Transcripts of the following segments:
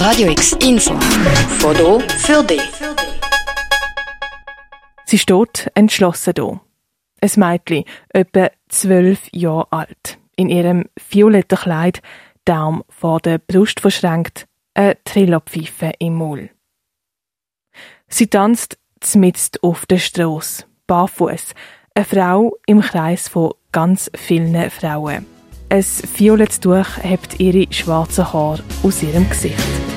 Radio X Info. Foto für dich. Sie steht entschlossen da. Ein Mädchen, etwa zwölf Jahre alt, in ihrem violetten Kleid, Daumen vor der Brust verschränkt, eine Trillerpfeife im Maul. Sie tanzt zmitzt auf der Strasse, barfuß, eine Frau im Kreis von ganz vielen Frauen. Ein violettes Tuch hebt ihre schwarzen Haare aus ihrem Gesicht.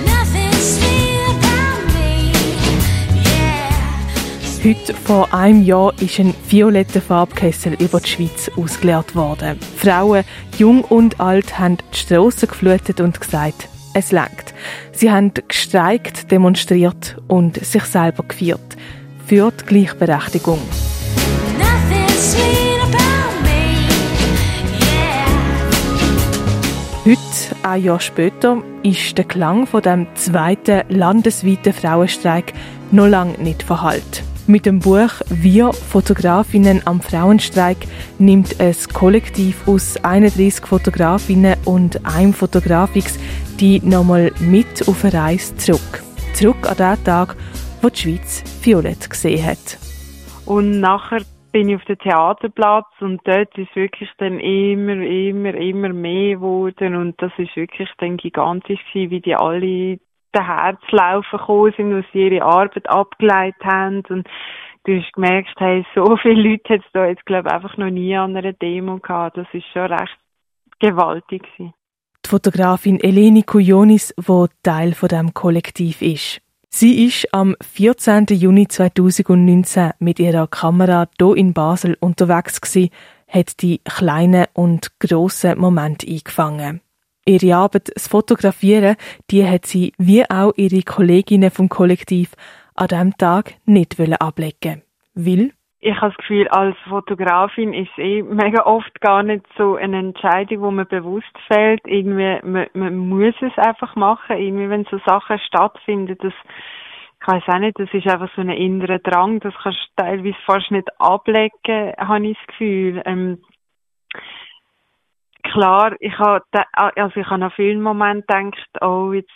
Heute vor einem Jahr ist ein violetter Farbkessel über die Schweiz ausgeleert worden. Frauen, jung und alt, haben die Strassen geflutet und gesagt, es langt. Sie haben gestreikt, demonstriert und sich selber gefeiert. Für die Gleichberechtigung. Ein Jahr später, ist der Klang von dem zweiten landesweiten Frauenstreik noch lange nicht verhalten. Mit dem Buch Wir Fotografinnen am Frauenstreik nimmt es Kollektiv aus 31 Fotografinnen und einem Fotografix die nochmal mit auf eine Reise zurück. Zurück an den Tag, wo die Schweiz Violett gesehen hat. Und nachher bin ich auf dem Theaterplatz und dort ist wirklich dann immer, immer, immer mehr geworden und das ist wirklich dann gigantisch gewesen, wie die alle den Herzlaufen gekommen sind, was sie ihre Arbeit abgeleitet haben und du hast gemerkt, hey, so viele Leute hat es da jetzt, glaube ich, einfach noch nie an einer Demo gehabt. Das ist schon recht gewaltig gewesen. Die Fotografin Eleni Kujonis, die Teil von dem Kollektiv ist. Sie ist am 14. Juni 2019 mit ihrer Kamera hier in Basel unterwegs gewesen, hat die kleinen und grossen Momente eingefangen. Ihre Arbeit, das Fotografieren, die hat sie, wie auch ihre Kolleginnen vom Kollektiv, an diesem Tag nicht ablegen Weil ich habe das Gefühl, als Fotografin ist eh mega oft gar nicht so eine Entscheidung, wo man bewusst fällt. Irgendwie, man, man muss es einfach machen. Irgendwie, wenn so Sachen stattfinden, das, ich weiß auch nicht, das ist einfach so ein innerer Drang, das kannst du teilweise fast nicht ablegen, habe ich das Gefühl. Ähm, klar, ich habe, also ich habe an vielen Momenten gedacht, oh, jetzt,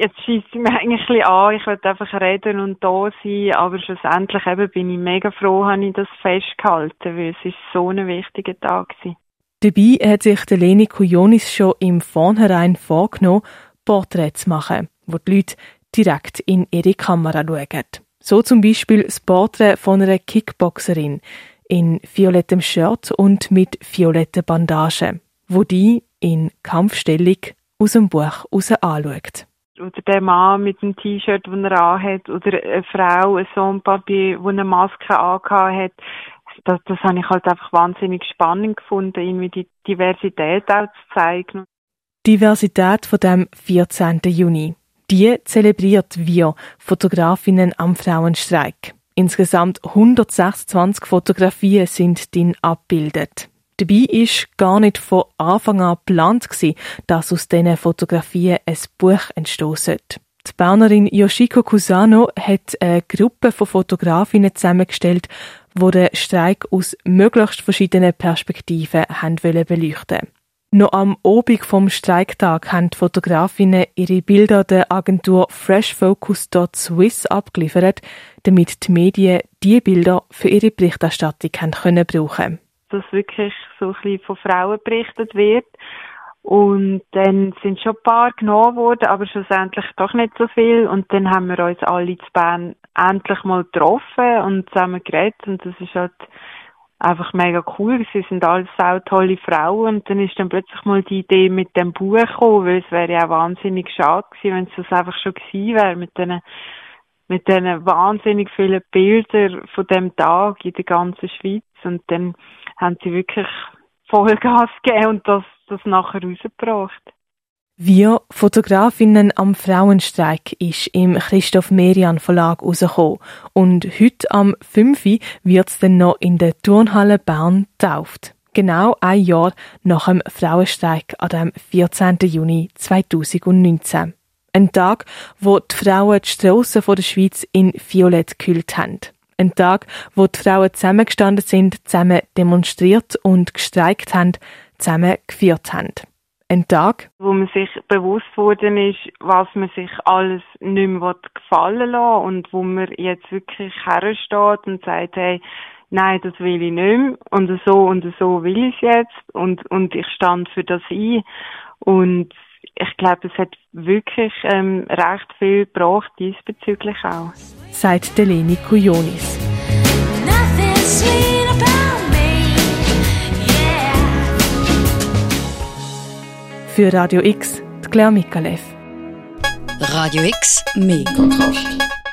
jetzt schießt sie mir eigentlich ein bisschen an, ich will einfach reden und da sein, aber schlussendlich eben bin ich mega froh, habe ich das festgehalten, weil es ist so ein wichtiger Tag gewesen. Dabei hat sich der Leni Kujonis schon im Vornherein vorgenommen, Porträts zu machen, wo die Leute direkt in ihre Kamera schauen. So zum Beispiel das Porträt von einer Kickboxerin, in violettem Shirt und mit violetten Bandagen, wo die in Kampfstellung aus dem Buch raus anschaut. Oder der Mann mit dem T-Shirt, das er anhat, oder eine Frau, ein Sohnpapier, die eine Maske angehabt hat. Das, das habe ich halt einfach wahnsinnig spannend gefunden, irgendwie die Diversität auch zu zeigen. Diversität von dem 14. Juni. Die zelebriert wir Fotografinnen am Frauenstreik. Insgesamt 126 Fotografien sind din abbildet. Dabei ist gar nicht von Anfang an geplant dass aus diesen Fotografien ein Buch entstoßen. Die Bernerin Yoshiko Kusano hat eine Gruppe von Fotografinnen zusammengestellt, die den Streik aus möglichst verschiedenen Perspektiven haben beleuchten noch am Obig vom Streiktag haben die Fotografinnen ihre Bilder der Agentur freshfocus.swiss abgeliefert, damit die Medien diese Bilder für ihre Berichterstattung können brauchen. Dass wirklich so ein bisschen von Frauen berichtet wird. Und dann sind schon ein paar genommen worden, aber schlussendlich doch nicht so viel. Und dann haben wir uns alle zu Bern endlich mal getroffen und zusammen geredet. Und das ist halt einfach mega cool. Sie sind alles auch tolle Frauen und dann ist dann plötzlich mal die Idee mit dem Buch gekommen, weil es wäre ja auch wahnsinnig schade gewesen, wenn es das einfach schon gewesen wäre mit diesen mit diesen wahnsinnig vielen Bildern von dem Tag in der ganzen Schweiz und dann haben sie wirklich Vollgas gegeben und das, das nachher rausgebracht. Wir Fotografinnen am Frauenstreik ist im Christoph Merian Verlag rausgekommen. Und heute am 5. wird es dann noch in der Turnhalle Bern getauft. Genau ein Jahr nach dem Frauenstreik an dem 14. Juni 2019. Ein Tag, wo die Frauen die Strassen der Schweiz in Violett gekühlt haben. Ein Tag, wo die Frauen zusammengestanden sind, zusammen demonstriert und gestreikt haben, zusammen geführt haben. Ein Tag, wo man sich bewusst worden ist, was man sich alles nicht mehr gefallen lassen und wo man jetzt wirklich hersteht und sagt, hey, nein, das will ich nicht mehr und so und so will ich es jetzt und, und ich stand für das ein und ich glaube, es hat wirklich ähm, recht viel gebracht diesbezüglich auch. Sagt Leni Kujonis. Für Radio X, die Claire Mikalev. Radio X, mehr Kontrast.